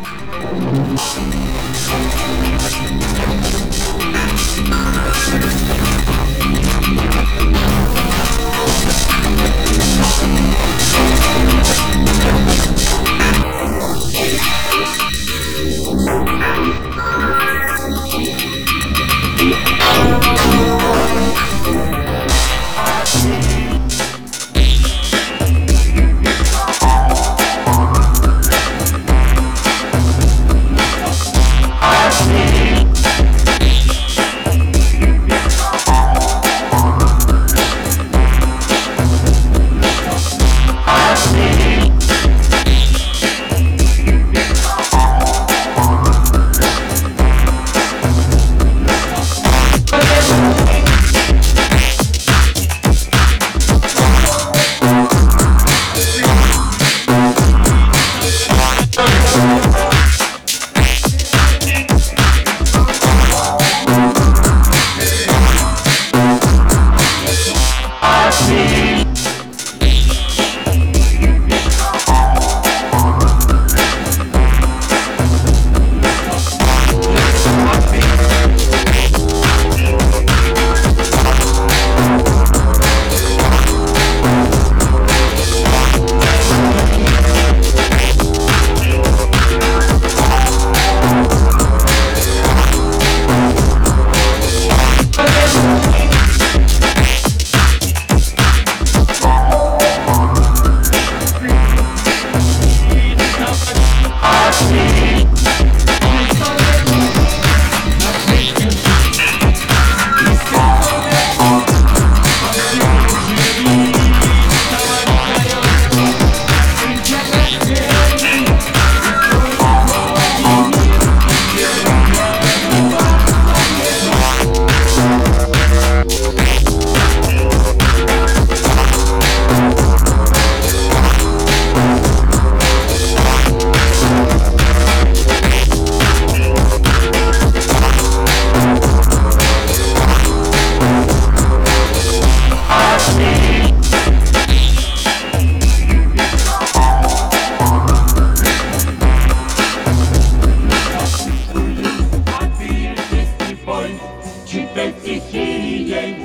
Thank you. ей,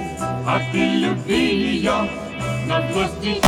а ты люби ее на злости.